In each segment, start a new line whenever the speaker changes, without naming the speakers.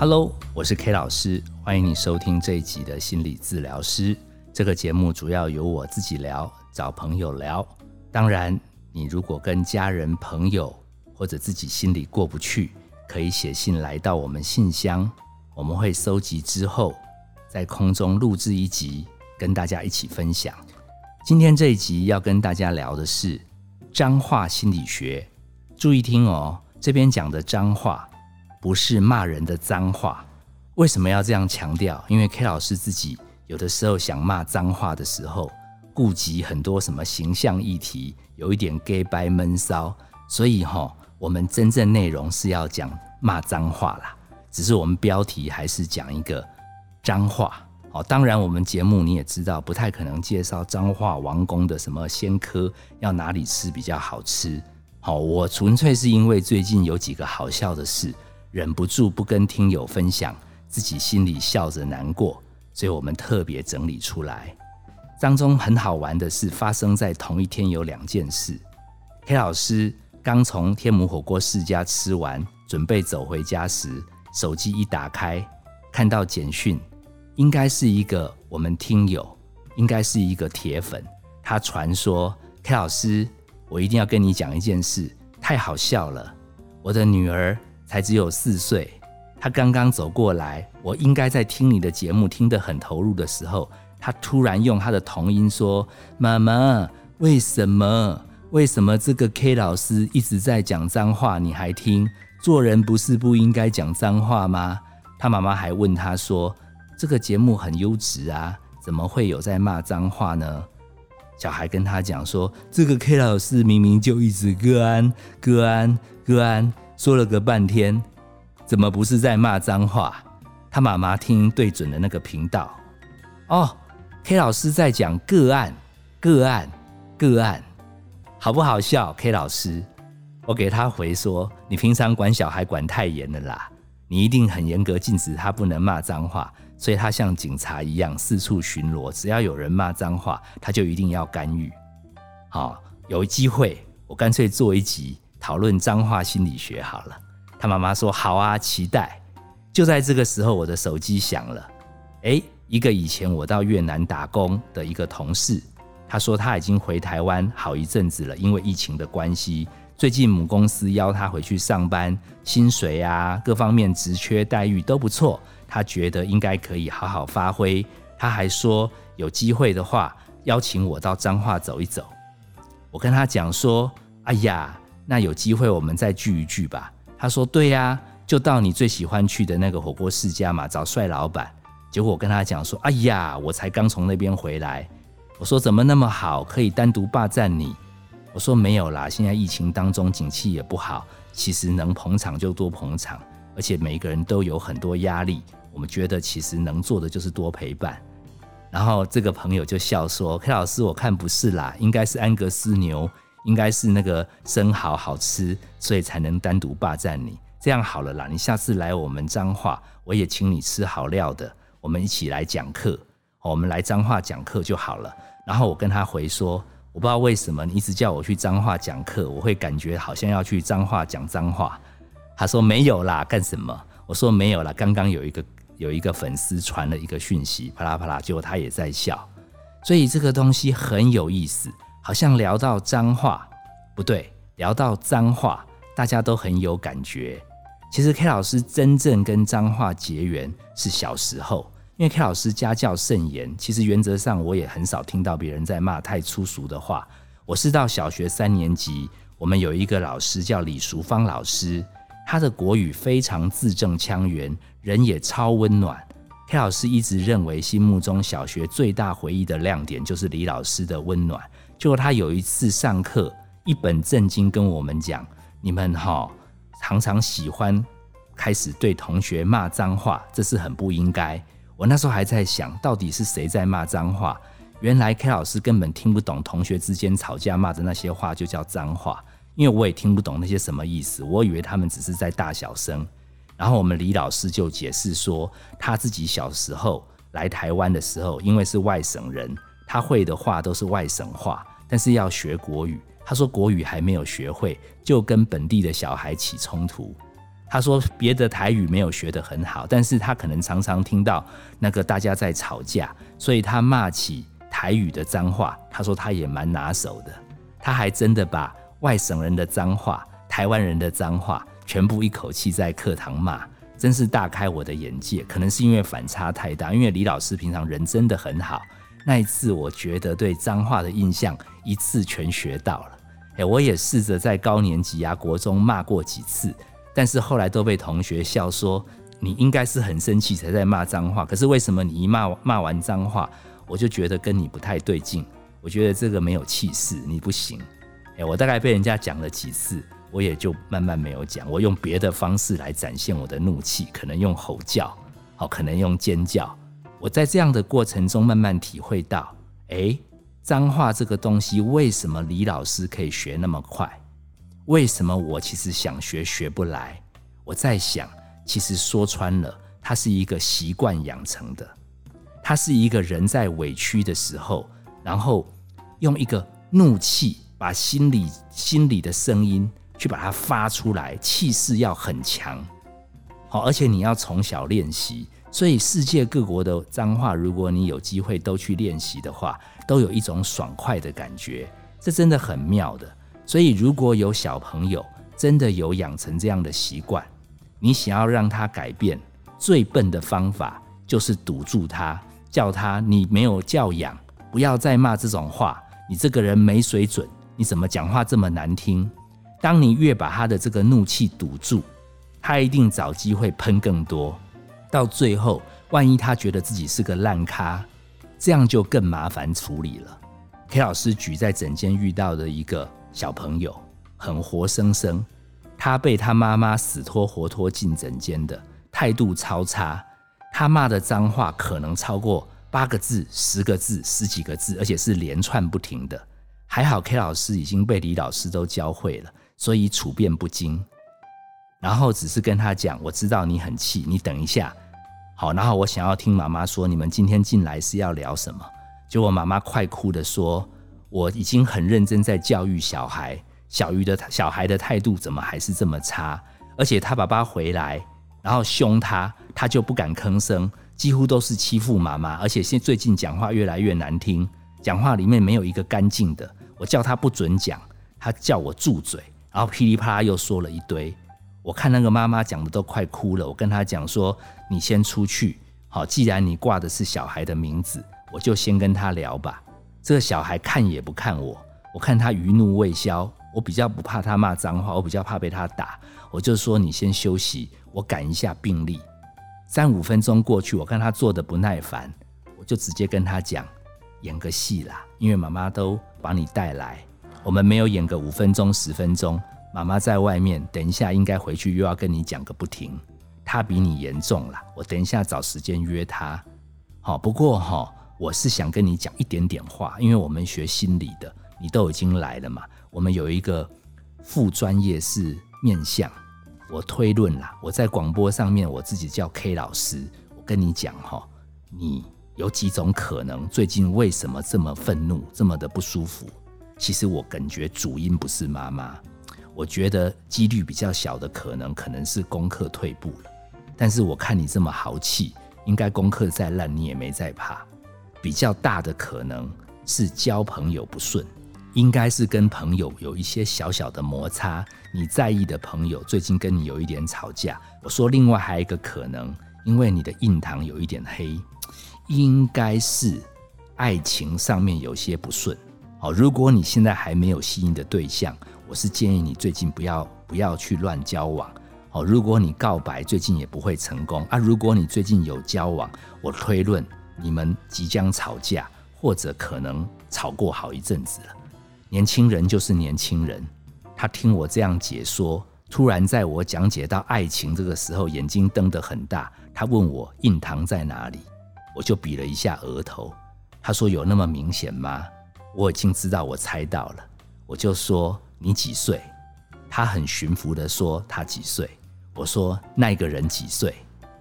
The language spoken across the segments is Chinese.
Hello，我是 K 老师，欢迎你收听这一集的心理治疗师。这个节目主要由我自己聊，找朋友聊。当然，你如果跟家人、朋友或者自己心里过不去，可以写信来到我们信箱，我们会收集之后在空中录制一集，跟大家一起分享。今天这一集要跟大家聊的是脏话心理学，注意听哦，这边讲的脏话。不是骂人的脏话，为什么要这样强调？因为 K 老师自己有的时候想骂脏话的时候，顾及很多什么形象议题，有一点 gay 白闷骚，所以哈，我们真正内容是要讲骂脏话啦，只是我们标题还是讲一个脏话。哦，当然我们节目你也知道，不太可能介绍脏话王宫的什么仙科，要哪里吃比较好吃。好，我纯粹是因为最近有几个好笑的事。忍不住不跟听友分享，自己心里笑着难过，所以我们特别整理出来。当中很好玩的是，发生在同一天有两件事。K 老师刚从天母火锅世家吃完，准备走回家时，手机一打开，看到简讯，应该是一个我们听友，应该是一个铁粉，他传说：“ K 老师，我一定要跟你讲一件事，太好笑了，我的女儿。”才只有四岁，他刚刚走过来，我应该在听你的节目听得很投入的时候，他突然用他的童音说：“妈妈，为什么？为什么这个 K 老师一直在讲脏话，你还听？做人不是不应该讲脏话吗？”他妈妈还问他说：“这个节目很优质啊，怎么会有在骂脏话呢？”小孩跟他讲说：“这个 K 老师明明就一直个安个安个安。”说了个半天，怎么不是在骂脏话？他妈妈听对准了那个频道，哦，K 老师在讲个案，个案，个案，好不好笑？K 老师，我给他回说：你平常管小孩管太严了啦，你一定很严格，禁止他不能骂脏话，所以他像警察一样四处巡逻，只要有人骂脏话，他就一定要干预。好，有机会我干脆做一集。讨论脏话心理学好了，他妈妈说好啊，期待。就在这个时候，我的手机响了。诶，一个以前我到越南打工的一个同事，他说他已经回台湾好一阵子了，因为疫情的关系，最近母公司邀他回去上班，薪水啊各方面职缺待遇都不错，他觉得应该可以好好发挥。他还说有机会的话，邀请我到彰化走一走。我跟他讲说，哎呀。那有机会我们再聚一聚吧。他说：“对呀，就到你最喜欢去的那个火锅世家嘛，找帅老板。”结果我跟他讲说：“哎呀，我才刚从那边回来。”我说：“怎么那么好，可以单独霸占你？”我说：“没有啦，现在疫情当中景气也不好，其实能捧场就多捧场，而且每个人都有很多压力，我们觉得其实能做的就是多陪伴。”然后这个朋友就笑说：“K 老师，我看不是啦，应该是安格斯牛。”应该是那个生蚝好吃，所以才能单独霸占你。这样好了啦，你下次来我们彰化，我也请你吃好料的，我们一起来讲课。我们来彰化讲课就好了。然后我跟他回说，我不知道为什么你一直叫我去彰化讲课，我会感觉好像要去彰化讲脏话。他说没有啦，干什么？我说没有啦，刚刚有一个有一个粉丝传了一个讯息，啪啦啪啦，结果他也在笑。所以这个东西很有意思。好像聊到脏话，不对，聊到脏话，大家都很有感觉。其实 K 老师真正跟脏话结缘是小时候，因为 K 老师家教甚严，其实原则上我也很少听到别人在骂太粗俗的话。我是到小学三年级，我们有一个老师叫李淑芳老师，他的国语非常字正腔圆，人也超温暖。K 老师一直认为，心目中小学最大回忆的亮点就是李老师的温暖。就他有一次上课，一本正经跟我们讲：“你们哈常常喜欢开始对同学骂脏话，这是很不应该。”我那时候还在想到底是谁在骂脏话。原来 K 老师根本听不懂同学之间吵架骂的那些话就叫脏话，因为我也听不懂那些什么意思。我以为他们只是在大小声。然后我们李老师就解释说，他自己小时候来台湾的时候，因为是外省人。他会的话都是外省话，但是要学国语。他说国语还没有学会，就跟本地的小孩起冲突。他说别的台语没有学得很好，但是他可能常常听到那个大家在吵架，所以他骂起台语的脏话，他说他也蛮拿手的。他还真的把外省人的脏话、台湾人的脏话全部一口气在课堂骂，真是大开我的眼界。可能是因为反差太大，因为李老师平常人真的很好。那一次，我觉得对脏话的印象一次全学到了。哎，我也试着在高年级啊、国中骂过几次，但是后来都被同学笑说你应该是很生气才在骂脏话。可是为什么你一骂骂完脏话，我就觉得跟你不太对劲？我觉得这个没有气势，你不行。哎，我大概被人家讲了几次，我也就慢慢没有讲。我用别的方式来展现我的怒气，可能用吼叫，好，可能用尖叫。我在这样的过程中慢慢体会到，哎，脏话这个东西为什么李老师可以学那么快？为什么我其实想学学不来？我在想，其实说穿了，它是一个习惯养成的，它是一个人在委屈的时候，然后用一个怒气把心里心里的声音去把它发出来，气势要很强，好，而且你要从小练习。所以世界各国的脏话，如果你有机会都去练习的话，都有一种爽快的感觉，这真的很妙的。所以如果有小朋友真的有养成这样的习惯，你想要让他改变，最笨的方法就是堵住他，叫他你没有教养，不要再骂这种话，你这个人没水准，你怎么讲话这么难听？当你越把他的这个怒气堵住，他一定找机会喷更多。到最后，万一他觉得自己是个烂咖，这样就更麻烦处理了。K 老师举在诊间遇到的一个小朋友，很活生生，他被他妈妈死拖活拖进诊间的，态度超差，他骂的脏话可能超过八个字、十个字、十几个字，而且是连串不停的。还好 K 老师已经被李老师都教会了，所以处变不惊。然后只是跟他讲，我知道你很气，你等一下，好。然后我想要听妈妈说，你们今天进来是要聊什么？结果妈妈快哭的说，我已经很认真在教育小孩，小鱼的小孩的态度怎么还是这么差？而且他爸爸回来，然后凶他，他就不敢吭声，几乎都是欺负妈妈。而且现最近讲话越来越难听，讲话里面没有一个干净的。我叫他不准讲，他叫我住嘴，然后噼里啪啦又说了一堆。我看那个妈妈讲的都快哭了，我跟她讲说：“你先出去，好，既然你挂的是小孩的名字，我就先跟他聊吧。”这个小孩看也不看我，我看他余怒未消，我比较不怕他骂脏话，我比较怕被他打，我就说：“你先休息，我赶一下病历。”三五分钟过去，我看他做的不耐烦，我就直接跟他讲：“演个戏啦，因为妈妈都把你带来，我们没有演个五分钟十分钟。”妈妈在外面，等一下应该回去又要跟你讲个不停。他比你严重了，我等一下找时间约他。好，不过哈，我是想跟你讲一点点话，因为我们学心理的，你都已经来了嘛。我们有一个副专业是面相，我推论啦，我在广播上面我自己叫 K 老师，我跟你讲哈，你有几种可能，最近为什么这么愤怒，这么的不舒服？其实我感觉主因不是妈妈。我觉得几率比较小的可能可能是功课退步了，但是我看你这么豪气，应该功课再烂你也没在怕。比较大的可能是交朋友不顺，应该是跟朋友有一些小小的摩擦。你在意的朋友最近跟你有一点吵架。我说另外还有一个可能，因为你的印堂有一点黑，应该是爱情上面有些不顺。好，如果你现在还没有吸引的对象。我是建议你最近不要不要去乱交往哦。如果你告白最近也不会成功啊。如果你最近有交往，我推论你们即将吵架，或者可能吵过好一阵子了。年轻人就是年轻人，他听我这样解说，突然在我讲解到爱情这个时候，眼睛瞪得很大。他问我印堂在哪里，我就比了一下额头。他说有那么明显吗？我已经知道，我猜到了。我就说。你几岁？他很驯服的说他几岁。我说那个人几岁？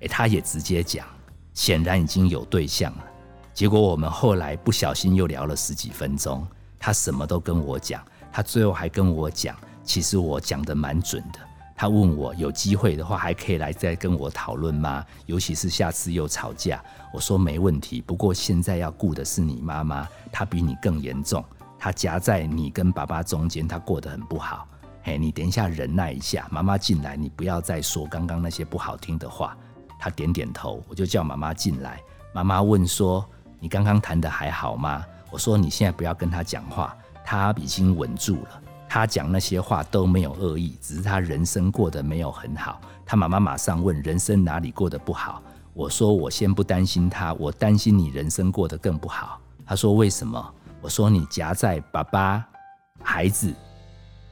诶，他也直接讲，显然已经有对象了。结果我们后来不小心又聊了十几分钟，他什么都跟我讲。他最后还跟我讲，其实我讲的蛮准的。他问我有机会的话还可以来再跟我讨论吗？尤其是下次又吵架，我说没问题。不过现在要顾的是你妈妈，她比你更严重，他夹在你跟爸爸中间，他过得很不好。嘿，你等一下忍耐一下，妈妈进来，你不要再说刚刚那些不好听的话。他点点头，我就叫妈妈进来。妈妈问说：“你刚刚谈的还好吗？”我说：“你现在不要跟他讲话，他已经稳住了。”他讲那些话都没有恶意，只是他人生过得没有很好。他妈妈马上问：“人生哪里过得不好？”我说：“我先不担心他，我担心你人生过得更不好。”他说：“为什么？”我说：“你夹在爸爸、孩子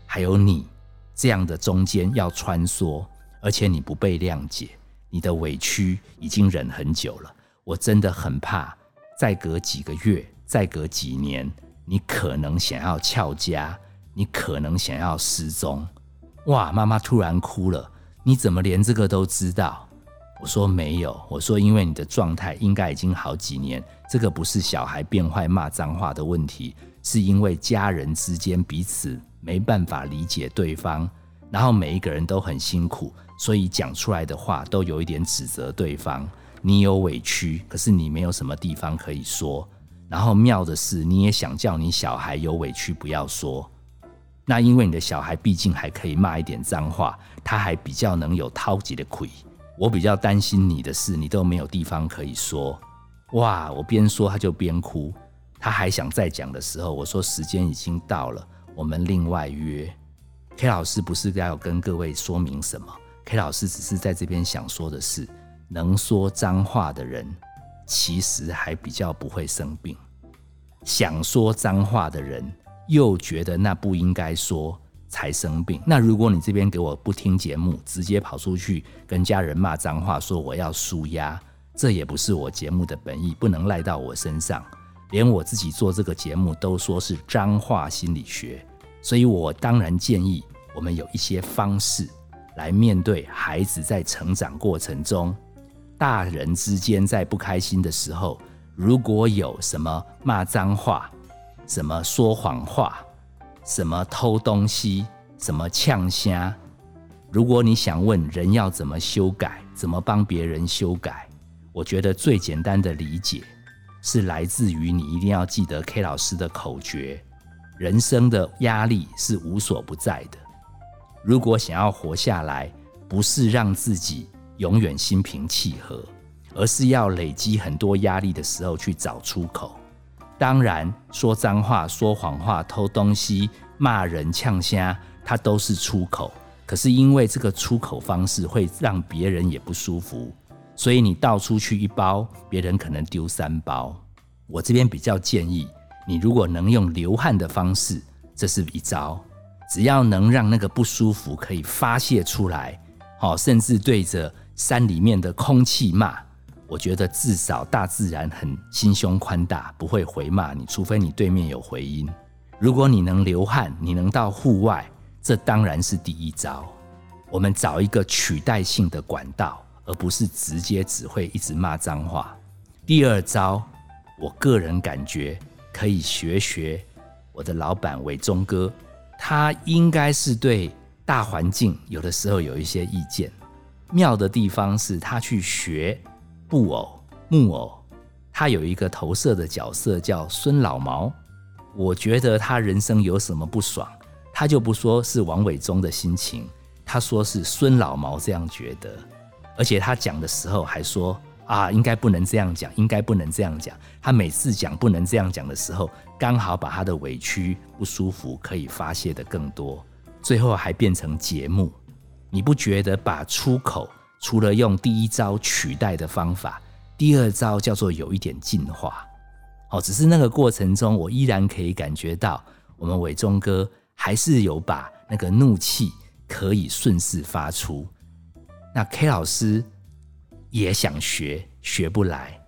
还有你这样的中间要穿梭，而且你不被谅解，你的委屈已经忍很久了。我真的很怕，再隔几个月，再隔几年，你可能想要翘家。”你可能想要失踪，哇！妈妈突然哭了。你怎么连这个都知道？我说没有。我说因为你的状态应该已经好几年，这个不是小孩变坏骂脏话的问题，是因为家人之间彼此没办法理解对方，然后每一个人都很辛苦，所以讲出来的话都有一点指责对方。你有委屈，可是你没有什么地方可以说。然后妙的是，你也想叫你小孩有委屈不要说。那因为你的小孩毕竟还可以骂一点脏话，他还比较能有掏级的亏。我比较担心你的事，你都没有地方可以说。哇！我边说他就边哭，他还想再讲的时候，我说时间已经到了，我们另外约。K 老师不是要跟各位说明什么，K 老师只是在这边想说的是，能说脏话的人其实还比较不会生病，想说脏话的人。又觉得那不应该说才生病。那如果你这边给我不听节目，直接跑出去跟家人骂脏话，说我要输压，这也不是我节目的本意，不能赖到我身上。连我自己做这个节目都说是脏话心理学，所以我当然建议我们有一些方式来面对孩子在成长过程中，大人之间在不开心的时候，如果有什么骂脏话。什么说谎话，什么偷东西，什么呛虾。如果你想问人要怎么修改，怎么帮别人修改，我觉得最简单的理解是来自于你一定要记得 K 老师的口诀：人生的压力是无所不在的。如果想要活下来，不是让自己永远心平气和，而是要累积很多压力的时候去找出口。当然，说脏话、说谎话、偷东西、骂人、呛虾，它都是出口。可是因为这个出口方式会让别人也不舒服，所以你倒出去一包，别人可能丢三包。我这边比较建议你，如果能用流汗的方式，这是一招。只要能让那个不舒服可以发泄出来，好，甚至对着山里面的空气骂。我觉得至少大自然很心胸宽大，不会回骂你，除非你对面有回音。如果你能流汗，你能到户外，这当然是第一招。我们找一个取代性的管道，而不是直接只会一直骂脏话。第二招，我个人感觉可以学学我的老板伟忠哥，他应该是对大环境有的时候有一些意见。妙的地方是他去学。布偶、木偶，他有一个投射的角色叫孙老毛。我觉得他人生有什么不爽，他就不说是王伟忠的心情，他说是孙老毛这样觉得。而且他讲的时候还说啊，应该不能这样讲，应该不能这样讲。他每次讲不能这样讲的时候，刚好把他的委屈、不舒服可以发泄的更多，最后还变成节目。你不觉得把出口？除了用第一招取代的方法，第二招叫做有一点进化。哦，只是那个过程中，我依然可以感觉到我们伟忠哥还是有把那个怒气可以顺势发出。那 K 老师也想学，学不来，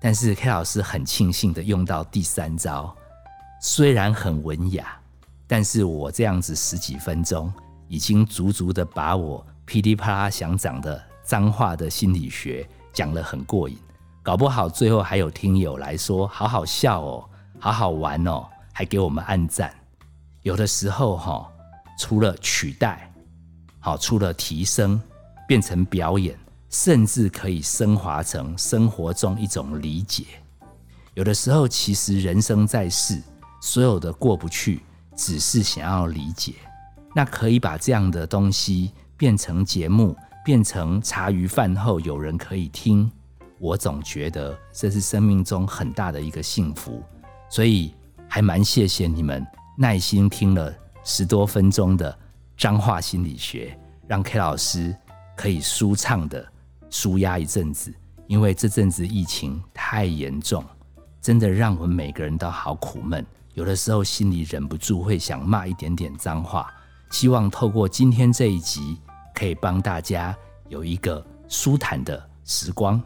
但是 K 老师很庆幸的用到第三招，虽然很文雅，但是我这样子十几分钟，已经足足的把我噼里啪啦想讲的。脏话的心理学讲了很过瘾，搞不好最后还有听友来说好好笑哦，好好玩哦，还给我们按赞。有的时候哈，除了取代，好，除了提升，变成表演，甚至可以升华成生活中一种理解。有的时候，其实人生在世，所有的过不去，只是想要理解。那可以把这样的东西变成节目，变成茶余饭后有人可以听。我总觉得这是生命中很大的一个幸福，所以还蛮谢谢你们耐心听了十多分钟的脏话心理学，让 K 老师可以舒畅的舒压一阵子。因为这阵子疫情太严重，真的让我们每个人都好苦闷，有的时候心里忍不住会想骂一点点脏话。希望透过今天这一集，可以帮大家有一个舒坦的时光。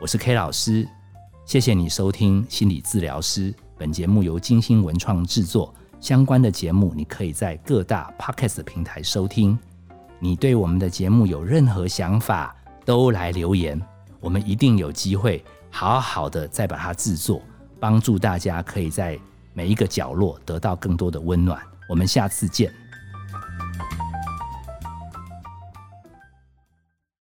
我是 K 老师，谢谢你收听心理治疗师。本节目由金星文创制作，相关的节目你可以在各大 Podcast 平台收听。你对我们的节目有任何想法，都来留言，我们一定有机会好好的再把它制作，帮助大家可以在每一个角落得到更多的温暖。我们下次见。